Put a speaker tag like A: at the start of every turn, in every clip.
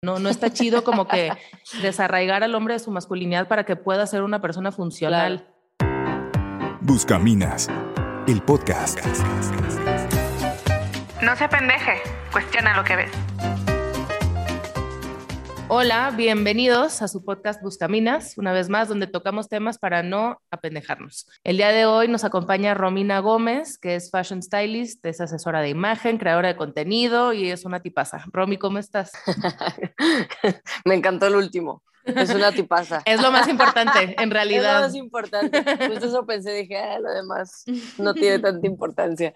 A: No, no está chido como que desarraigar al hombre de su masculinidad para que pueda ser una persona funcional.
B: Buscaminas, el podcast.
C: No se pendeje, cuestiona lo que ves.
A: Hola, bienvenidos a su podcast Buscaminas, una vez más, donde tocamos temas para no apendejarnos. El día de hoy nos acompaña Romina Gómez, que es fashion stylist, es asesora de imagen, creadora de contenido y es una tipaza. Romy, ¿cómo estás?
D: Me encantó el último. Es una tipaza.
A: es lo más importante, en realidad.
D: Es lo más importante. Justo eso pensé, dije, ah, lo demás no tiene tanta importancia.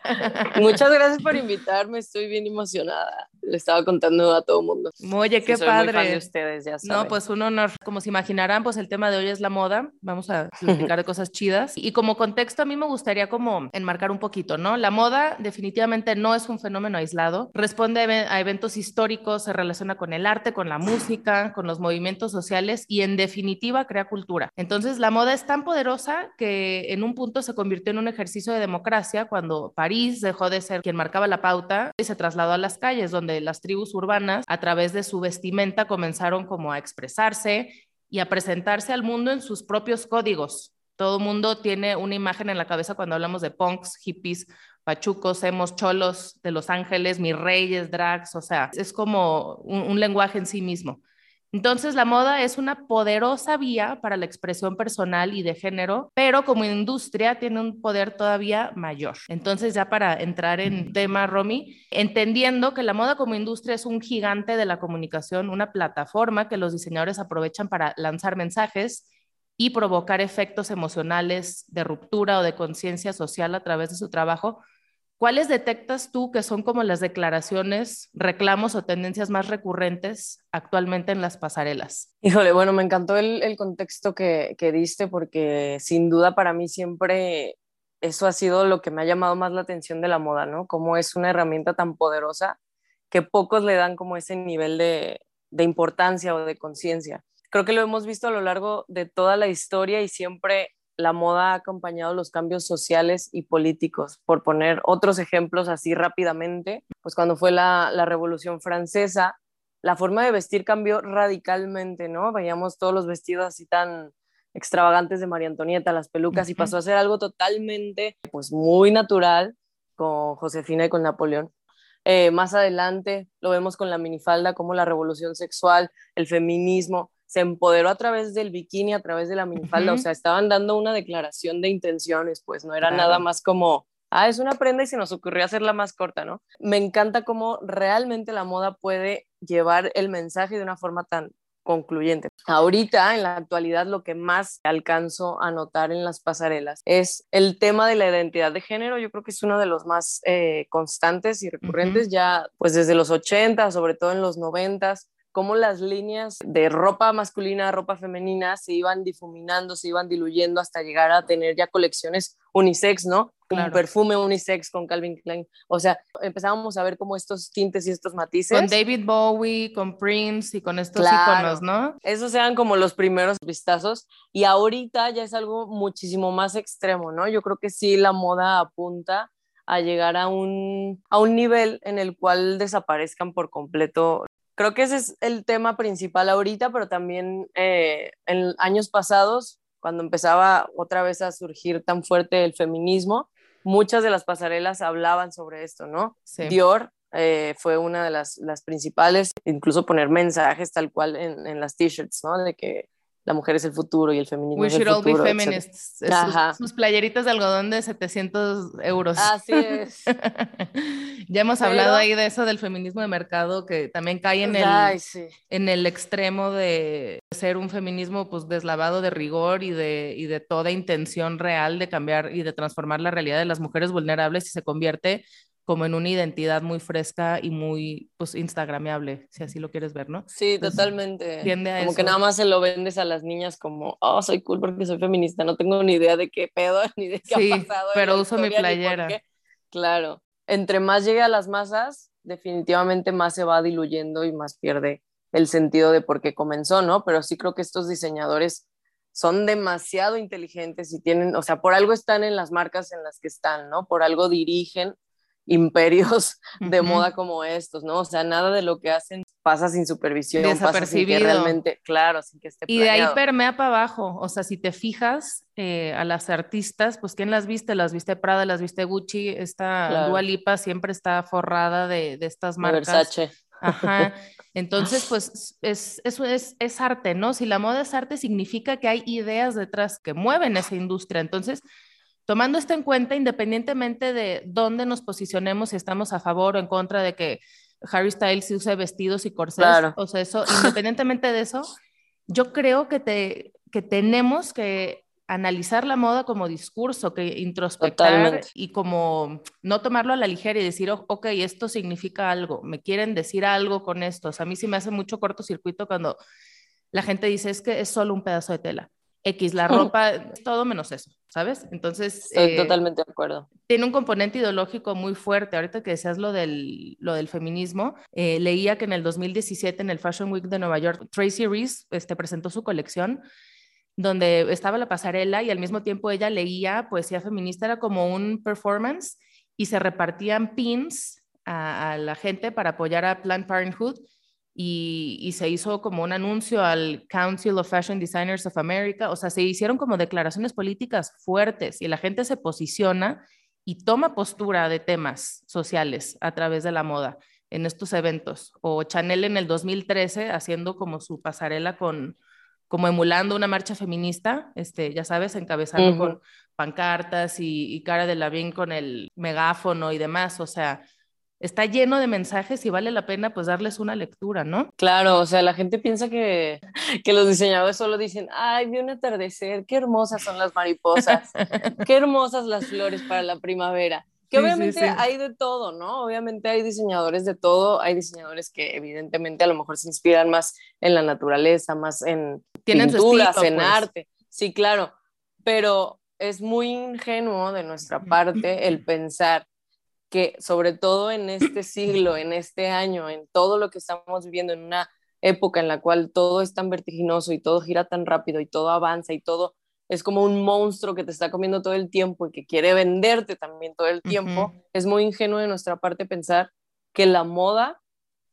D: Muchas gracias por invitarme, estoy bien emocionada. Le estaba contando a todo el mundo.
A: Oye, qué padre.
D: de ustedes, ya saben.
A: No, pues un honor. Como se imaginarán, pues el tema de hoy es la moda. Vamos a platicar de cosas chidas. Y como contexto, a mí me gustaría como enmarcar un poquito, ¿no? La moda definitivamente no es un fenómeno aislado. Responde a eventos históricos, se relaciona con el arte, con la música, con los movimientos sociales y en definitiva crea cultura. Entonces la moda es tan poderosa que en un punto se convirtió en un ejercicio de democracia cuando París dejó de ser quien marcaba la pauta y se trasladó a las calles donde las tribus urbanas a través de su vestimenta comenzaron como a expresarse y a presentarse al mundo en sus propios códigos. Todo mundo tiene una imagen en la cabeza cuando hablamos de punks, hippies, pachucos, hemos cholos de Los Ángeles, mis reyes, drags, o sea, es como un lenguaje en sí mismo. Entonces, la moda es una poderosa vía para la expresión personal y de género, pero como industria tiene un poder todavía mayor. Entonces, ya para entrar en tema, Romy, entendiendo que la moda como industria es un gigante de la comunicación, una plataforma que los diseñadores aprovechan para lanzar mensajes y provocar efectos emocionales de ruptura o de conciencia social a través de su trabajo, ¿Cuáles detectas tú que son como las declaraciones, reclamos o tendencias más recurrentes actualmente en las pasarelas?
D: Híjole, bueno, me encantó el, contexto que, que, diste porque sin duda para mí siempre eso ha sido lo que me ha llamado más la atención de la moda, ¿no? Cómo es una herramienta tan poderosa que pocos le dan como ese nivel de, de importancia o de conciencia. Creo que lo hemos visto a lo largo de toda la historia y siempre la moda ha acompañado los cambios sociales y políticos. Por poner otros ejemplos así rápidamente, pues cuando fue la, Revolución Francesa, la forma de vestir cambió radicalmente, ¿no? Veíamos todos los vestidos así tan extravagantes de María Antonieta, las pelucas, y pasó a ser algo totalmente, pues muy natural con Josefina y con Napoleón. Eh, más adelante lo vemos con la minifalda, como la revolución sexual, el feminismo, se empoderó a través del bikini, a través de la minifalda, o sea, estaban dando una declaración de intenciones, pues no era nada más como, ah, es una prenda y se nos ocurrió hacerla más corta, ¿no? Me encanta cómo realmente la moda puede llevar el mensaje de una forma tan concluyente. Ahorita, en la actualidad, lo que más alcanzo a notar en las pasarelas es el tema de la identidad de género. Yo creo que es uno de los más eh, constantes y recurrentes ya, pues desde los 80, sobre todo en los 90, cómo las líneas de ropa masculina, ropa femenina se iban difuminando, se iban diluyendo hasta llegar a tener ya colecciones unisex, ¿no? Un perfume unisex con Calvin Klein. O sea, empezábamos a ver como estos tintes y estos matices.
A: Con David Bowie, con Prince y con estos iconos, ¿no?
D: Esos eran como los primeros vistazos y ahorita ya es algo muchísimo más extremo, ¿no? Yo creo que sí la moda apunta a llegar a un, a un nivel en el cual desaparezcan por completo creo que ese es el tema principal ahorita, pero también eh, en años pasados, cuando empezaba otra vez a surgir tan fuerte el feminismo, muchas de las pasarelas hablaban sobre esto, ¿no? Dior eh, fue una de las, las, principales, incluso poner mensajes tal cual en, en las t-shirts, ¿no? De que la mujer es el futuro y el feminismo es el futuro. We should all be feminists.
A: Sus, playeritas de algodón de 700 euros.
D: Así es.
A: ya hemos hablado ahí de eso del feminismo de mercado que también cae en el, en el extremo de ser un feminismo pues deslavado de rigor y de, y de toda intención real de cambiar y de transformar la realidad de las mujeres vulnerables y se convierte como en una identidad muy fresca y muy, pues, instagrameable, si así lo quieres ver, ¿no?
D: Sí, totalmente. como que nada más se lo vendes a las niñas como, oh, soy cool porque soy feminista, no tengo ni idea de qué pedo, ni de qué ha pasado.
A: pero uso mi playera.
D: Claro, entre más llegue a las masas, definitivamente más se va diluyendo y más pierde el sentido de por qué comenzó, ¿no? Pero sí creo que estos diseñadores son demasiado inteligentes y tienen, o sea, por algo están en las marcas en las que están, ¿no? Por algo dirigen imperios de moda como estos, ¿no? O sea, nada de lo que hacen pasa sin supervisión, pasa sin que realmente, claro, sin que esté
A: Y de ahí permea para abajo, o sea, si te fijas eh, a las artistas, pues ¿quién las viste? Las viste Prada, las viste Gucci, esta claro. Dua Lipa siempre está forrada de, de estas marcas.
D: Versace.
A: Ajá. Entonces, pues es, eso es, es arte, ¿no? Si la moda es arte, significa que hay ideas detrás que mueven esa industria. Entonces, tomando esto en cuenta, independientemente de dónde nos posicionemos, si estamos a favor o en contra de que Harry Styles use vestidos y corsés, o sea, eso, independientemente de eso, yo creo que, te, que tenemos que analizar la moda como discurso, que introspectar y como no tomarlo a la ligera y decir, ok, esto significa algo, me quieren decir algo con esto. O sea, a mí sí me hace mucho cortocircuito cuando la gente dice, es que es solo un pedazo de tela. X, la ropa, todo menos eso, ¿sabes? Entonces...
D: Estoy eh, totalmente de acuerdo.
A: Tiene un componente ideológico muy fuerte. Ahorita que decías lo del, lo del feminismo, eh, leía que en el 2017, en el Fashion Week de Nueva York, Tracy Reese este, presentó su colección donde estaba la pasarela y al mismo tiempo ella leía poesía feminista, era como un performance y se repartían pins a, a la gente para apoyar a Planned Parenthood y, se hizo como un anuncio al Council of Fashion Designers of America, o sea, se hicieron como declaraciones políticas fuertes y la gente se posiciona y toma postura de temas sociales a través de la moda en estos eventos. O Chanel en el 2013 haciendo como su pasarela con, como emulando una marcha feminista, este, ya sabes, encabezando con pancartas y, y cara de Lavín con el megáfono y demás, o sea, está lleno de mensajes y vale la pena pues darles una lectura, ¿no?
D: Claro, o sea, la gente piensa que, que los diseñadores solo dicen, ay, vi un atardecer, qué hermosas son las mariposas, qué hermosas las flores para la primavera. Que obviamente hay de todo, ¿no? Obviamente hay diseñadores de todo, hay diseñadores que evidentemente a lo mejor se inspiran más en la naturaleza, más en pinturas, en pues. arte. Sí, claro, pero es muy ingenuo de nuestra parte el pensar que sobre todo en este siglo, en este año, en todo lo que estamos viviendo, en una época en la cual todo es tan vertiginoso y todo gira tan rápido y todo avanza y todo es como un monstruo que te está comiendo todo el tiempo y que quiere venderte también todo el tiempo, es muy ingenuo de nuestra parte pensar que la moda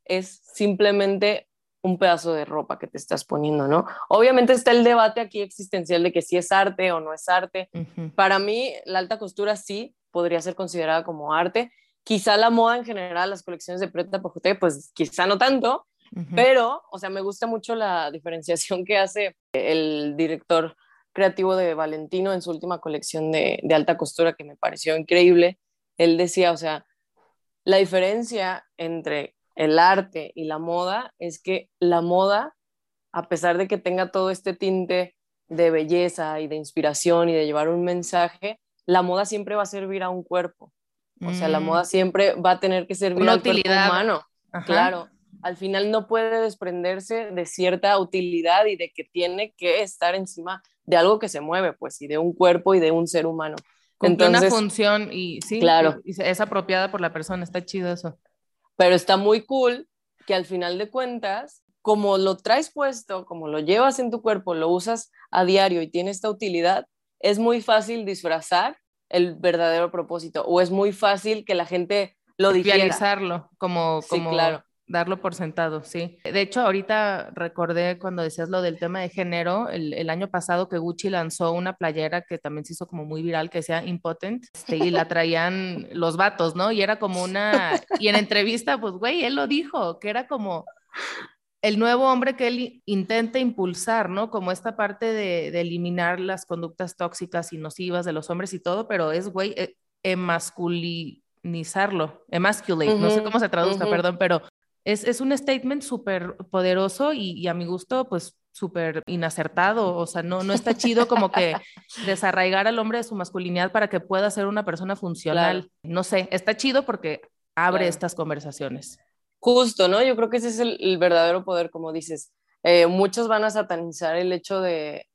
D: es simplemente un pedazo de ropa que te estás poniendo, ¿no? Obviamente está el debate aquí existencial de que si es arte o no es arte. Para mí, la alta costura sí, podría ser considerada como arte. Quizá la moda en general, las colecciones de Preta Pojote, pues quizá no tanto, pero, o sea, me gusta mucho la diferenciación que hace el director creativo de Valentino en su última colección de, de alta costura, que me pareció increíble. Él decía, o sea, la diferencia entre el arte y la moda es que la moda, a pesar de que tenga todo este tinte de belleza y de inspiración y de llevar un mensaje, la moda siempre va a servir a un cuerpo. O sea, la moda mm. siempre va a tener que servir a un cuerpo humano. Claro, al final no puede desprenderse de cierta utilidad y de que tiene que estar encima de algo que se mueve, pues, y de un cuerpo y de un ser humano.
A: Con una función y sí, claro. Y es apropiada por la persona, está chido eso.
D: Pero está muy cool que al final de cuentas, como lo traes puesto, como lo llevas en tu cuerpo, lo usas a diario y tiene esta utilidad, es muy fácil disfrazar el verdadero propósito o es muy fácil que la gente lo
A: digiera. como, como claro. darlo por sentado, sí. De hecho, ahorita recordé cuando decías lo del tema de género, el, año pasado que Gucci lanzó una playera que también se hizo como muy viral, que decía Impotent, este, y la traían los vatos, ¿no? Y era como una, y en entrevista, pues, güey, él lo dijo, que era como el nuevo hombre que él intenta impulsar, ¿no? Como esta parte de, eliminar las conductas tóxicas y nocivas de los hombres y todo, pero es, güey, e, emasculinizarlo, emasculate, no sé cómo se traduzca, perdón, pero es, es un statement súper poderoso y, a mi gusto, pues súper inacertado, o sea, no, no está chido como que desarraigar al hombre de su masculinidad para que pueda ser una persona funcional. No sé, está chido porque abre estas conversaciones.
D: Justo, ¿no? Yo creo que ese es el, verdadero poder, como dices. Eh, muchos van a satanizar el hecho de,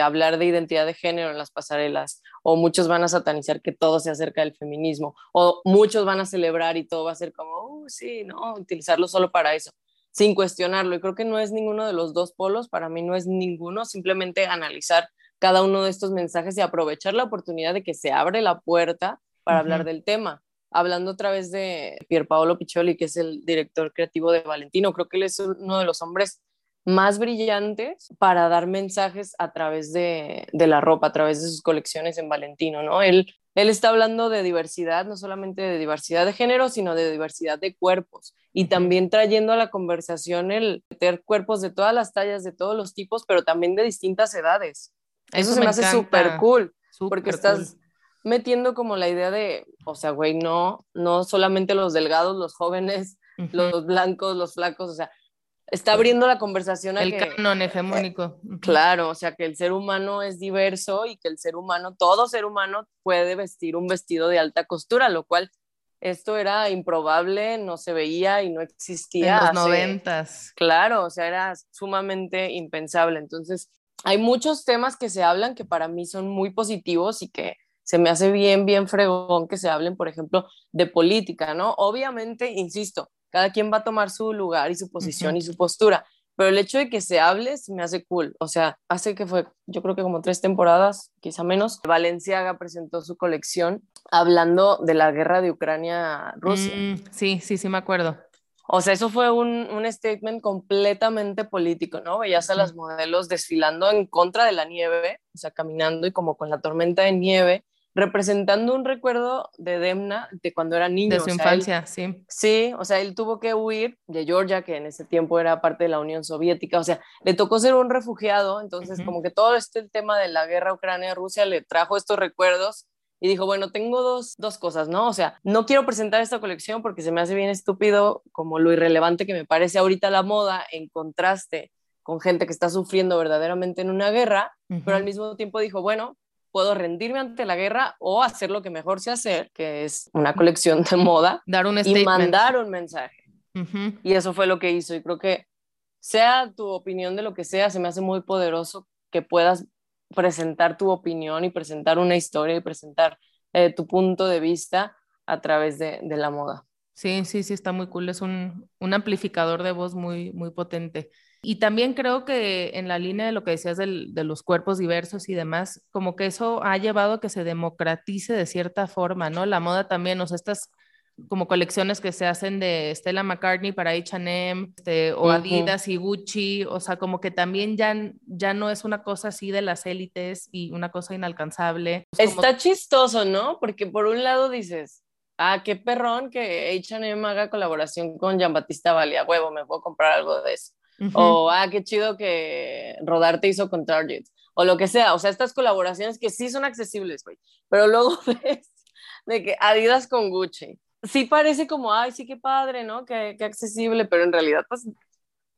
D: hablar de identidad de género en las pasarelas, o muchos van a satanizar que todo se acerca del feminismo, o muchos van a celebrar y todo va a ser como, oh, sí, no, utilizarlo solo para eso, sin cuestionarlo. Y creo que no es ninguno de los dos polos, para mí no es ninguno, simplemente analizar cada uno de estos mensajes y aprovechar la oportunidad de que se abre la puerta para hablar del tema hablando otra vez de Pierpaolo Piccioli, que es el director creativo de Valentino, creo que él es uno de los hombres más brillantes para dar mensajes a través de, de, la ropa, a través de sus colecciones en Valentino, ¿no? Él, él está hablando de diversidad, no solamente de diversidad de género, sino de diversidad de cuerpos y también trayendo a la conversación el meter cuerpos de todas las tallas, de todos los tipos, pero también de distintas edades. Eso, se me, hace súper cool, porque estás metiendo como la idea de, o sea, güey, no, no solamente los delgados, los jóvenes, los blancos, los flacos, o sea, está abriendo la conversación
A: a el canon hegemónico.
D: Claro, o sea, que el ser humano es diverso y que el ser humano, todo ser humano puede vestir un vestido de alta costura, lo cual esto era improbable, no se veía y no existía.
A: En los noventas.
D: Claro, o sea, era sumamente impensable. Entonces, hay muchos temas que se hablan que para mí son muy positivos y que se me hace bien, bien fregón que se hablen, por ejemplo, de política, ¿no? Obviamente, insisto, cada quien va a tomar su lugar y su posición y su postura, pero el hecho de que se hable se me hace cool. O sea, hace que fue, yo creo que como tres temporadas, quizá menos, Valenciaga presentó su colección hablando de la guerra de Ucrania-Rusia.
A: Mm, sí, sí, sí me acuerdo.
D: O sea, eso fue un, un, statement completamente político, ¿no? Veías a las modelos desfilando en contra de la nieve, o sea, caminando y como con la tormenta de nieve, representando un recuerdo de Demna de cuando era niño.
A: De su infancia, sí.
D: Sí, o sea, él tuvo que huir de Georgia, que en ese tiempo era parte de la Unión Soviética, o sea, le tocó ser un refugiado, entonces como que todo este el tema de la guerra Ucrania-Rusia le trajo estos recuerdos y dijo, bueno, tengo dos, dos cosas, ¿no? O sea, no quiero presentar esta colección porque se me hace bien estúpido como lo irrelevante que me parece ahorita la moda en contraste con gente que está sufriendo verdaderamente en una guerra, pero al mismo tiempo dijo, bueno, puedo rendirme ante la guerra o hacer lo que mejor sé hacer, que es una colección de moda
A: Dar un
D: y mandar un mensaje. Y eso fue lo que hizo y creo que sea tu opinión de lo que sea, se me hace muy poderoso que puedas presentar tu opinión y presentar una historia y presentar eh, tu punto de vista a través de, de, la moda.
A: Sí, sí, sí, está muy cool. Es un, un amplificador de voz muy, muy potente. Y también creo que en la línea de lo que decías del, de los cuerpos diversos y demás, como que eso ha llevado a que se democratice de cierta forma, ¿no? La moda también, o sea, estas como colecciones que se hacen de Stella McCartney para H&M este, o Adidas y Gucci, o sea, como que también ya, ya no es una cosa así de las élites y una cosa inalcanzable.
D: Está chistoso, ¿no? Porque por un lado dices, ah, qué perrón que H&M haga colaboración con Jean Batista Valia, huevo, me puedo comprar algo de eso. O, ah, qué chido que Rodarte hizo con Target. O lo que sea. O sea, estas colaboraciones que sí son accesibles, güey. Pero luego ves de que Adidas con Gucci. Sí parece como, ay, sí, qué padre, ¿no? Qué, qué accesible. Pero en realidad, pues,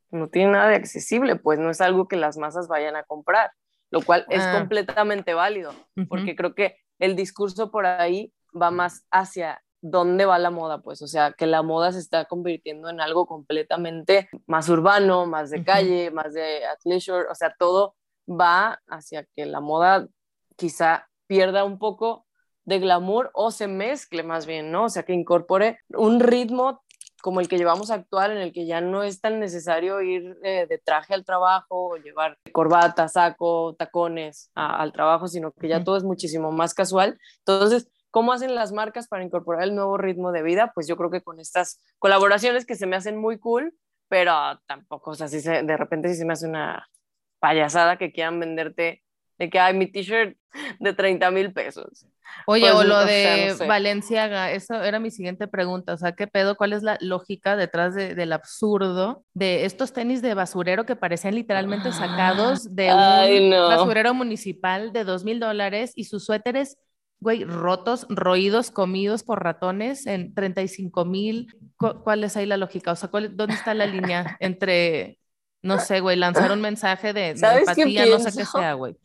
D: no tiene nada de accesible. Pues no es algo que las masas vayan a comprar. Lo cual es ah. completamente válido. Porque creo que el discurso por ahí va más hacia dónde va la moda, pues, o sea, que la moda se está convirtiendo en algo completamente más urbano, más de calle, más de athleisure, o sea, todo va hacia que la moda quizá pierda un poco de glamour o se mezcle más bien, ¿no? O sea, que incorpore un ritmo como el que llevamos actual, en el que ya no es tan necesario ir eh, de traje al trabajo o llevar corbata, saco, tacones al trabajo, sino que ya todo es muchísimo más casual. Entonces, ¿Cómo hacen las marcas para incorporar el nuevo ritmo de vida? Pues yo creo que con estas colaboraciones que se me hacen muy cool, pero tampoco, o sea, si de repente si se me hace una payasada que quieran venderte de que hay mi t-shirt de 30 mil pesos.
A: Oye, pues, o lo de Valenciaga, eso era mi siguiente pregunta, o sea, ¿qué pedo? ¿Cuál es la lógica detrás del absurdo de estos tenis de basurero que parecían literalmente sacados de un basurero municipal de dos mil dólares y sus suéteres güey, rotos, roídos, comidos por ratones en 35 mil. ¿Cuál es ahí la lógica? O sea, ¿dónde está la línea entre, no sé, güey, lanzar un mensaje de, empatía, no sé qué sea, güey?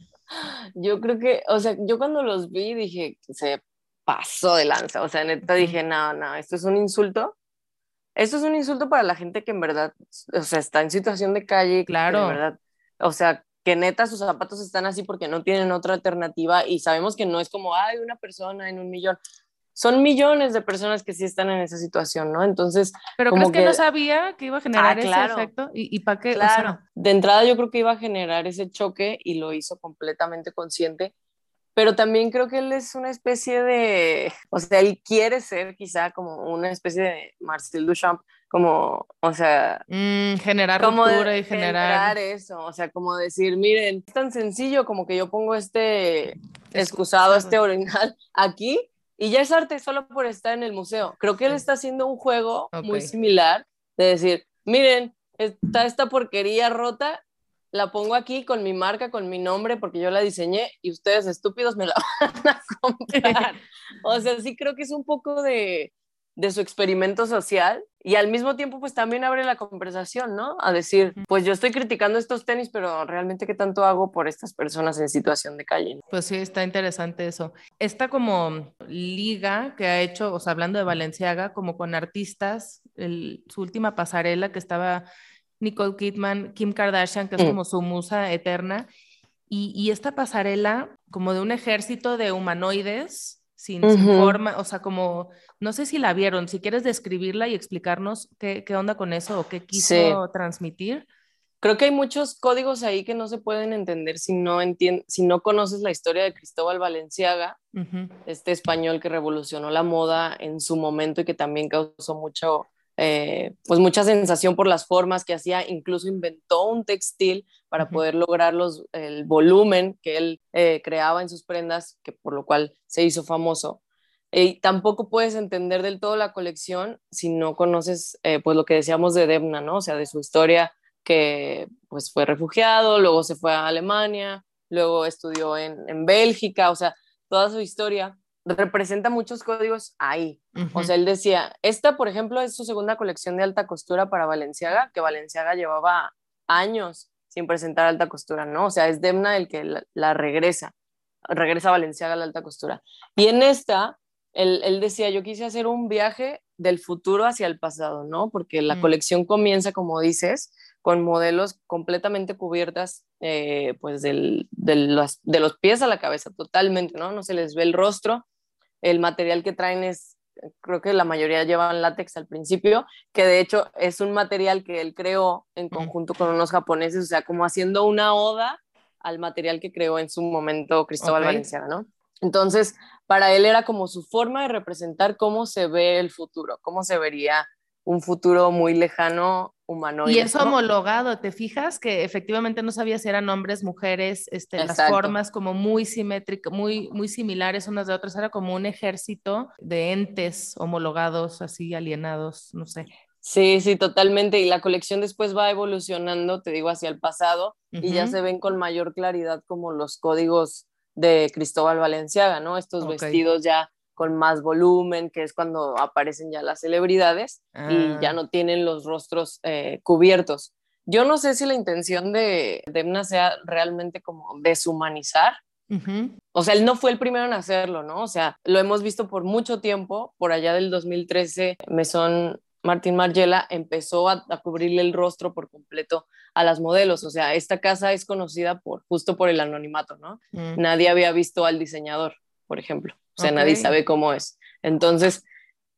D: Yo creo que, o sea, yo cuando los vi dije que se pasó de lanza, o sea, neta dije, no, no, esto es un insulto. Esto es un insulto para la gente que en verdad, o sea, está en situación de calle.
A: Claro.
D: verdad, o sea, que neta sus zapatos están así porque no tienen otra alternativa y sabemos que no es como, hay una persona en un millón. Son millones de personas que sí están en esa situación, ¿no? Entonces.
A: Pero como ¿crees que, no sabía que iba a generar ah, ese efecto? ¿Y, y para qué?
D: Claro. de entrada yo creo que iba a generar ese choque y lo hizo completamente consciente. pero también creo que él es una especie de, o sea, él quiere ser quizá como una especie de Marcel Duchamp, como, o sea,
A: mm, generar
D: como
A: ruptura y generar...
D: eso, o sea, como decir, miren, es tan sencillo como que yo pongo este excusado, este orinal aquí y ya es arte solo por estar en el museo. Creo que él está haciendo un juego muy similar de decir, miren, está esta porquería rota la pongo aquí con mi marca, con mi nombre, porque yo la diseñé y ustedes estúpidos me la van a comprar. o sea, sí creo que es un poco de, de su experimento social y al mismo tiempo pues también abre la conversación, ¿no? A decir, pues yo estoy criticando estos tenis, pero realmente qué tanto hago por estas personas en situación de calle.
A: Pues sí, está interesante eso. Esta como liga que ha hecho, o sea, hablando de Valenciaga, como con artistas, su última pasarela que estaba Nicole Kidman, Kim Kardashian, que es mm. como su musa eterna, y, esta pasarela como de un ejército de humanoides sin, forma, o sea, como, no sé si la vieron, si quieres describirla y explicarnos qué, qué onda con eso o qué quiso transmitir.
D: Creo que hay muchos códigos ahí que no se pueden entender si no, si no conoces la historia de Cristóbal Valenciaga, este español que revolucionó la moda en su momento y que también causó mucho eh, pues mucha sensación por las formas que hacía, incluso inventó un textil para poder lograr los, el volumen que él eh, creaba en sus prendas, que por lo cual se hizo famoso. Y tampoco puedes entender del todo la colección si no conoces eh, pues lo que decíamos de Debna, ¿no? O sea, de su historia que pues fue refugiado, luego se fue a Alemania, luego estudió en, en Bélgica, o sea, toda su historia representa muchos códigos ahí. O sea, él decía, esta, por ejemplo, es su segunda colección de alta costura para Valenciaga, que Valenciaga llevaba años sin presentar alta costura, ¿no? O sea, es Demna el que la, regresa, regresa a Valenciaga a la alta costura. Y en esta, él, decía, yo quise hacer un viaje del futuro hacia el pasado, ¿no? Porque la mm. colección comienza, como dices, con modelos completamente cubiertas, eh, pues de, los, de los pies a la cabeza, totalmente, ¿no? No se les ve el rostro, el material que traen es, creo que la mayoría llevan látex al principio, que de hecho es un material que él creó en conjunto con unos japoneses, o sea, como haciendo una oda al material que creó en su momento Cristóbal Valenciano, ¿no? Entonces, para él era como su forma de representar cómo se ve el futuro, cómo se vería un futuro muy lejano
A: Y eso homologado, ¿te fijas? Que efectivamente no sabía si eran hombres, mujeres, este, las formas como muy simétricas, muy, muy similares unas de otras, era como un ejército de entes homologados, así alienados, no sé.
D: Sí, sí, totalmente. Y la colección después va evolucionando, te digo, hacia el pasado y ya se ven con mayor claridad como los códigos de Cristóbal Valenciaga, ¿no? Estos vestidos ya con más volumen, que es cuando aparecen ya las celebridades y ya ah. no tienen los rostros eh, cubiertos. Yo no sé si la intención de Demna sea realmente como deshumanizar. O sea, él no fue el primero en hacerlo, ¿no? O sea, lo hemos visto por mucho tiempo, por allá del 2013, Mesón Martín Margiela empezó a, cubrirle el rostro por completo a las modelos. O sea, esta casa es conocida por justo por el anonimato, ¿no? Mm. Nadie había visto al diseñador, por ejemplo. O sea, nadie sabe cómo es. Entonces,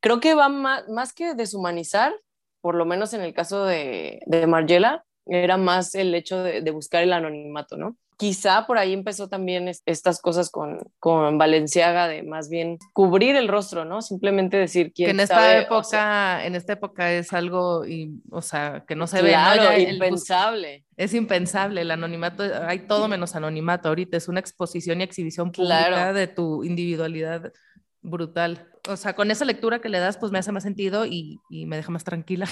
D: creo que va más, más que deshumanizar, por lo menos en el caso de, de Margiela, era más el hecho de, de, buscar el anonimato, ¿no? Quizá por ahí empezó también estas cosas con, con Valenciaga de más bien cubrir el rostro, ¿no? Simplemente decir quién
A: que en esta época, en esta época es algo, y, o sea, que no se ve.
D: Claro, impensable.
A: es impensable el anonimato, hay todo menos anonimato ahorita, es una exposición y exhibición pública de tu individualidad brutal. O sea, con esa lectura que le das, pues me hace más sentido y, y me deja más tranquila.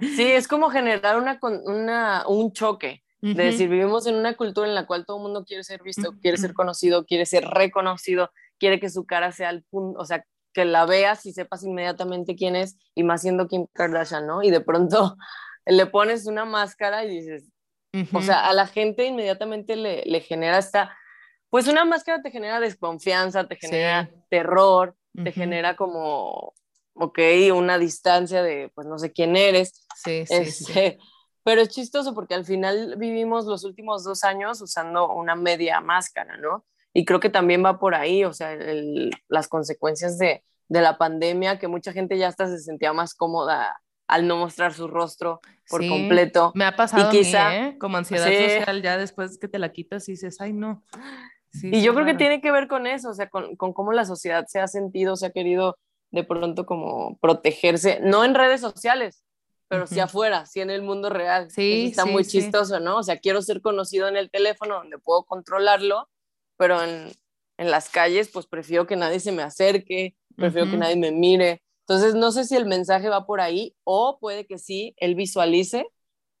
D: sí, es como generar una, una, un choque de decir, vivimos en una cultura en la cual todo el mundo quiere ser visto, quiere ser conocido, quiere ser reconocido, quiere que su cara sea el punto, o sea, que la veas y sepas inmediatamente quién es, y más siendo Kim Kardashian, ¿no? Y de pronto le pones una máscara y dices, o sea, a la gente inmediatamente le, le, genera esta, pues una máscara te genera desconfianza, te genera terror, te genera como, ok, una distancia de, pues no sé quién eres.
A: Sí, sí, sí.
D: Este, pero es chistoso porque al final vivimos los últimos dos años usando una media máscara, ¿no? Y creo que también va por ahí, o sea, las consecuencias de, de, la pandemia, que mucha gente ya hasta se sentía más cómoda al no mostrar su rostro por completo.
A: Me ha pasado y quizá, ¿eh? como ansiedad social, ya después que te la quitas y dices, ay, no.
D: y yo creo que tiene que ver con eso, o sea, con, con, cómo la sociedad se ha sentido, se ha querido de pronto como protegerse, no en redes sociales, pero sí afuera, sí en el mundo real.
A: Sí,
D: está muy chistoso, ¿no? O sea, quiero ser conocido en el teléfono donde puedo controlarlo, pero en, en las calles, pues prefiero que nadie se me acerque, prefiero que nadie me mire. Entonces, no sé si el mensaje va por ahí o puede que sí, él visualice,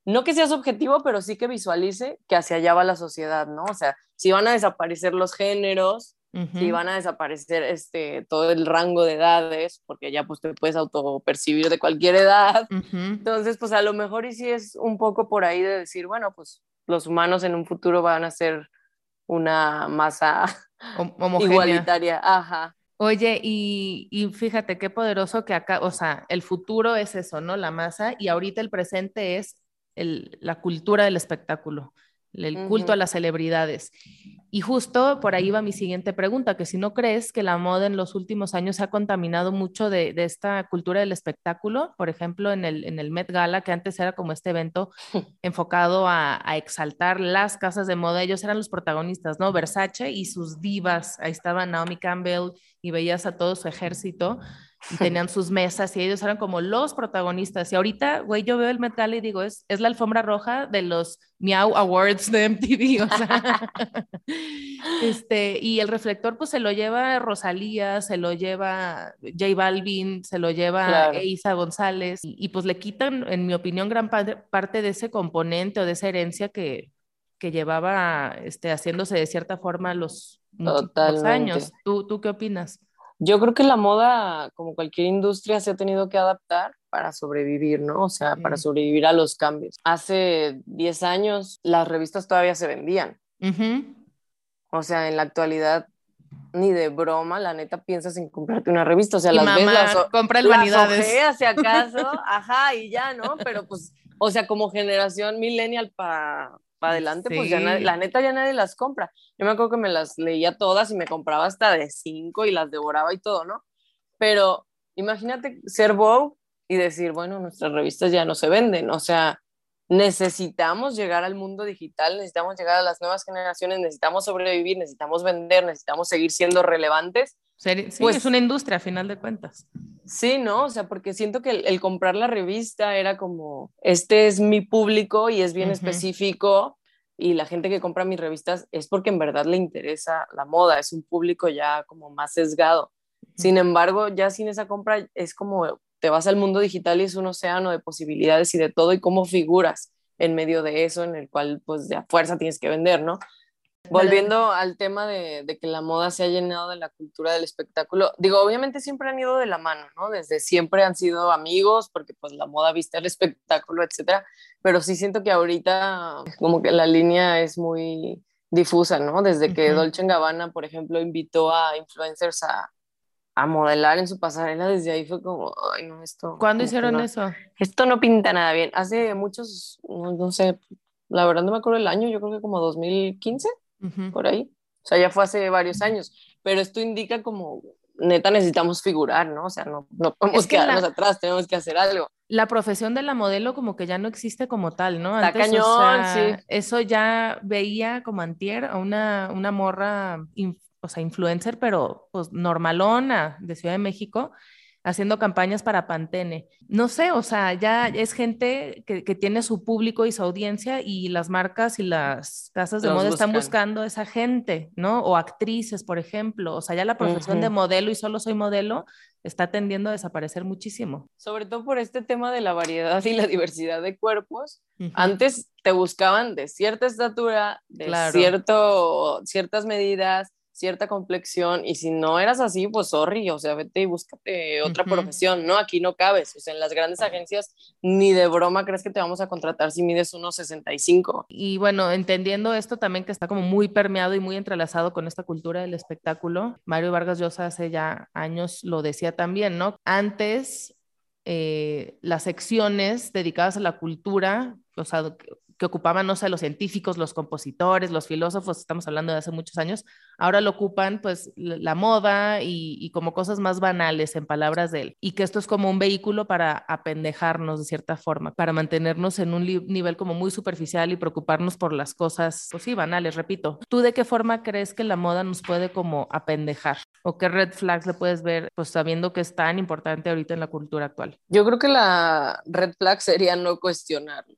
D: no que sea su objetivo, pero sí que visualice que hacia allá va la sociedad, ¿no? O sea, si van a desaparecer los géneros, si van a desaparecer este, todo el rango de edades, porque ya pues te puedes autopercibir de cualquier edad. Entonces, pues a lo mejor y sí es un poco por ahí de decir, bueno, pues los humanos en un futuro van a ser una masa igualitaria. Ajá.
A: Oye, y, y, fíjate qué poderoso que acá, o sea, el futuro es eso, ¿no? La masa, y ahorita el presente es el, la cultura del espectáculo el culto a las celebridades. Y justo por ahí va mi siguiente pregunta, que si no crees que la moda en los últimos años se ha contaminado mucho de, esta cultura del espectáculo, por ejemplo, en el, en el Met Gala, que antes era como este evento enfocado a, a, exaltar las casas de moda, ellos eran los protagonistas, ¿no? Versace y sus divas, ahí estaba Naomi Campbell y veías a todo su ejército y tenían sus mesas y ellos eran como los protagonistas. Y ahorita, güey, yo veo el metal y digo, es, es la alfombra roja de los Meow Awards de MTV, o sea, este, y el reflector pues se lo lleva Rosalía, se lo lleva J Balvin, se lo lleva Isa González, y, pues le quitan, en mi opinión, gran parte de ese componente o de esa herencia que, que llevaba este, haciéndose de cierta forma los, los años. ¿Tú, ¿Tú qué opinas?
D: Yo creo que la moda, como cualquier industria, se ha tenido que adaptar para sobrevivir, ¿no? O sea, para sobrevivir a los cambios. Hace 10 años las revistas todavía se vendían. O sea, en la actualidad ni de broma, la neta piensas en comprarte una revista, o sea, las ves, las,
A: compra el vanidades.
D: si acaso, ajá, y ya, ¿no? Pero pues, o sea, como generación millennial para adelante, pues ya la neta ya nadie las compra. Yo me acuerdo que me las leía todas y me compraba hasta de cinco y las devoraba y todo, ¿no? Pero imagínate ser Vogue y decir, bueno, nuestras revistas ya no se venden, o sea, necesitamos llegar al mundo digital, necesitamos llegar a las nuevas generaciones, necesitamos sobrevivir, necesitamos vender, necesitamos seguir siendo relevantes.
A: Sí, pues, es una industria a final de cuentas.
D: Sí, ¿no? O sea, porque siento que el, comprar la revista era como, este es mi público y es bien específico y la gente que compra mis revistas es porque en verdad le interesa la moda, es un público ya como más sesgado. Sin embargo, ya sin esa compra es como te vas al mundo digital y es un océano de posibilidades y de todo y cómo figuras en medio de eso en el cual pues de a fuerza tienes que vender, ¿no? Volviendo al tema de, que la moda se ha llenado de la cultura del espectáculo, digo, obviamente siempre han ido de la mano, ¿no? Desde siempre han sido amigos, porque pues la moda viste el espectáculo, etcétera, pero sí siento que ahorita como que la línea es muy difusa, ¿no? Desde que Dolce Gabbana, por ejemplo, invitó a influencers a, a modelar en su pasarela, desde ahí fue como, ay, no, esto...
A: ¿Cuándo hicieron eso?
D: Esto no pinta nada bien. Hace muchos, no, sé, la verdad no me acuerdo el año, yo creo que como 2015, por ahí. O sea, ya fue hace varios años, pero esto indica como, neta, necesitamos figurar, ¿no? O sea, no, no podemos quedarnos atrás, tenemos que hacer algo.
A: La profesión de la modelo como que ya no existe como tal, ¿no?
D: Está cañón, sí.
A: Eso ya veía como antier a una, una morra o sea, influencer, pero pues normalona de Ciudad de México, haciendo campañas para Pantene. No sé, o sea, ya es gente que, tiene su público y su audiencia y las marcas y las casas de moda están buscando esa gente, ¿no? O actrices, por ejemplo. O sea, ya la profesión de modelo y solo soy modelo está tendiendo a desaparecer muchísimo.
D: Sobre todo por este tema de la variedad y la diversidad de cuerpos. Antes te buscaban de cierta estatura, de cierto, ciertas medidas, cierta complexión y si no eras así, pues sorry, o sea, vete y búscate otra profesión, ¿no? Aquí no cabes, o sea, en las grandes agencias ni de broma crees que te vamos a contratar si mides unos 65.
A: Y bueno, entendiendo esto también que está como muy permeado y muy entrelazado con esta cultura del espectáculo, Mario Vargas Llosa hace ya años lo decía también, ¿no? Antes eh, las secciones dedicadas a la cultura, o sea, que ocupaban, no sé, los científicos, los compositores, los filósofos, estamos hablando de hace muchos años, ahora lo ocupan pues la moda y, como cosas más banales en palabras de él. Y que esto es como un vehículo para apendejarnos de cierta forma, para mantenernos en un nivel como muy superficial y preocuparnos por las cosas, pues sí, banales, repito. ¿Tú de qué forma crees que la moda nos puede como apendejar? ¿O qué red flags le puedes ver, pues sabiendo que es tan importante ahorita en la cultura actual?
D: Yo creo que la red flag sería no cuestionarlo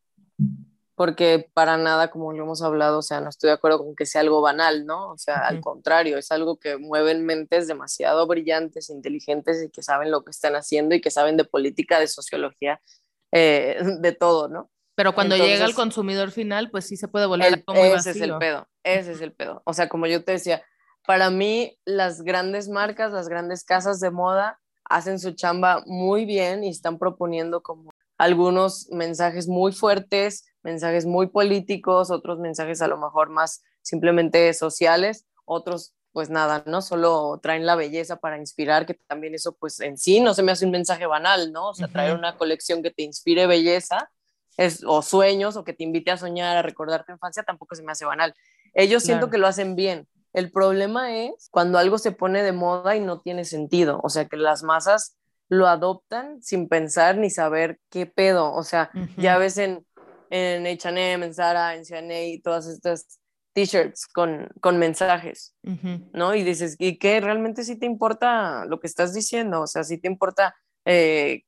D: porque para nada, como lo hemos hablado, o sea, no estoy de acuerdo con que sea algo banal, ¿no? O sea, al contrario, es algo que mueven mentes demasiado brillantes, inteligentes y que saben lo que están haciendo y que saben de política, de sociología, eh, de todo, ¿no?
A: Pero cuando llega al consumidor final, pues sí se puede volver
D: el, muy Ese es el pedo, ese es el pedo. O sea, como yo te decía, para mí las grandes marcas, las grandes casas de moda hacen su chamba muy bien y están proponiendo como algunos mensajes muy fuertes, mensajes muy políticos, otros mensajes a lo mejor más simplemente sociales, otros pues nada, ¿no? Solo traen la belleza para inspirar, que también eso pues en sí no se me hace un mensaje banal, ¿no? O sea, traer una colección que te inspire belleza es, o sueños o que te invite a soñar, a recordar tu infancia, tampoco se me hace banal. Ellos siento que lo hacen bien. El problema es cuando algo se pone de moda y no tiene sentido, o sea, que las masas lo adoptan sin pensar ni saber qué pedo, o sea, ya ves en en H&M, en Zara, en C&A, todas estas t-shirts con, con mensajes, ¿no? Y dices, ¿y qué? ¿Realmente sí te importa lo que estás diciendo? O sea, si te importa eh,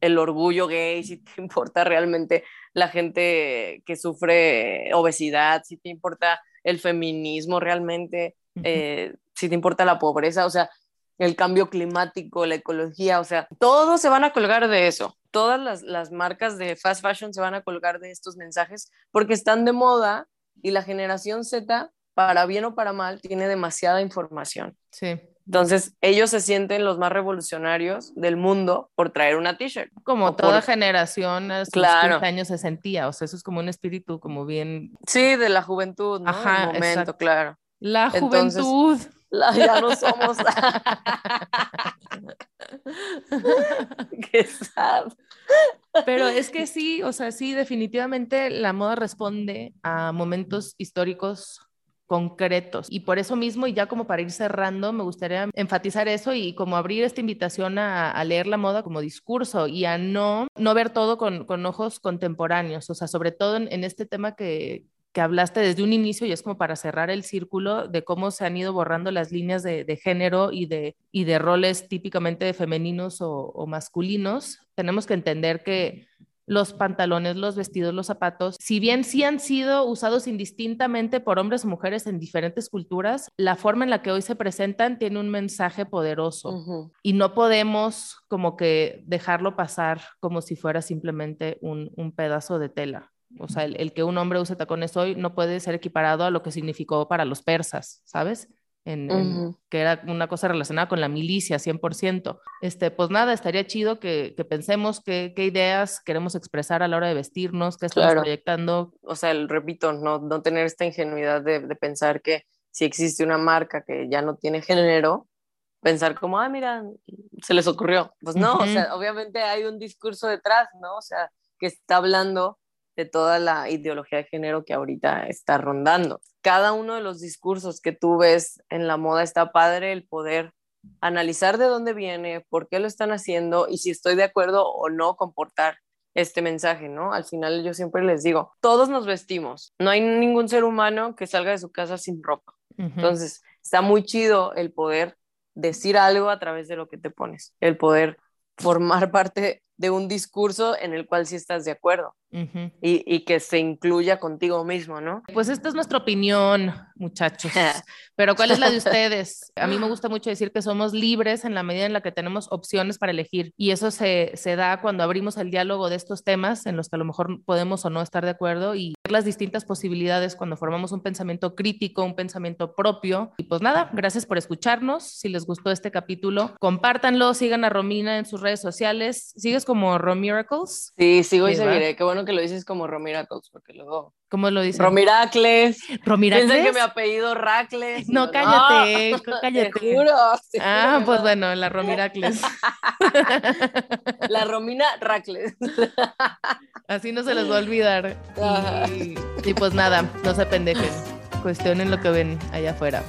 D: el orgullo gay, si te importa realmente la gente que sufre obesidad, si te importa el feminismo realmente, eh, si te importa la pobreza, o sea, el cambio climático, la ecología, o sea, todos se van a colgar de eso. Todas las, las, marcas de fast fashion se van a colgar de estos mensajes porque están de moda y la generación Z, para bien o para mal, tiene demasiada información.
A: Sí.
D: Entonces, ellos se sienten los más revolucionarios del mundo por traer una t-shirt.
A: Como toda generación a sus claro. años se sentía, o sea, eso es como un espíritu como bien...
D: Sí, de la juventud, ¿no? Ajá, El momento, claro.
A: La juventud
D: ya no somos. Qué sad.
A: Pero es que sí, o sea, sí, definitivamente la moda responde a momentos históricos concretos. Y por eso mismo, y ya como para ir cerrando, me gustaría enfatizar eso y como abrir esta invitación a, leer la moda como discurso y a no, no ver todo con, con ojos contemporáneos, o sea, sobre todo en este tema que, que hablaste desde un inicio y es como para cerrar el círculo de cómo se han ido borrando las líneas de, género y de, y de roles típicamente femeninos o, masculinos, tenemos que entender que los pantalones, los vestidos, los zapatos, si bien sí han sido usados indistintamente por hombres o mujeres en diferentes culturas, la forma en la que hoy se presentan tiene un mensaje poderoso y no podemos como que dejarlo pasar como si fuera simplemente un pedazo de tela. O sea, el, que un hombre use tacones hoy no puede ser equiparado a lo que significó para los persas, ¿sabes? En, que era una cosa relacionada con la milicia, 100%. Este, pues nada, estaría chido que, pensemos qué, ideas queremos expresar a la hora de vestirnos, qué estamos proyectando.
D: O sea, repito, no, no tener esta ingenuidad de, pensar que si existe una marca que ya no tiene género, pensar como, ah, mira, se les ocurrió. Pues no, o sea, obviamente hay un discurso detrás, ¿no? O sea, que está hablando de toda la ideología de género que ahorita está rondando. Cada uno de los discursos que tú ves en la moda está padre el poder analizar de dónde viene, por qué lo están haciendo y si estoy de acuerdo o no comportar este mensaje, ¿no? Al final yo siempre les digo, todos nos vestimos, no hay ningún ser humano que salga de su casa sin ropa. Entonces, está muy chido el poder decir algo a través de lo que te pones, el poder formar parte de un discurso en el cual sí estás de acuerdo y, que se incluya contigo mismo, ¿no?
A: Pues esta es nuestra opinión, muchachos. Pero ¿cuál es la de ustedes? A mí me gusta mucho decir que somos libres en la medida en la que tenemos opciones para elegir. Y eso se, se da cuando abrimos el diálogo de estos temas en los que a lo mejor podemos o no estar de acuerdo y ver las distintas posibilidades cuando formamos un pensamiento crítico, un pensamiento propio. Y pues nada, gracias por escucharnos. Si les gustó este capítulo, compártanlo, sigan a Romina en sus redes sociales. ¿Sigues como Romiracles?
D: Sí, sigo y seguiré. Qué bueno que lo dices como Romiracles, porque luego.
A: ¿Cómo lo dices?
D: Romiracles.
A: ¿Romiracles?
D: Piensan que mi apellido Racles.
A: No, cállate, cállate.
D: Te juro.
A: ah, pues bueno, la Romiracles.
D: la Romina Racles.
A: Así no se les va a olvidar. Y, y pues nada, no se pendejen. Cuestionen lo que ven allá afuera.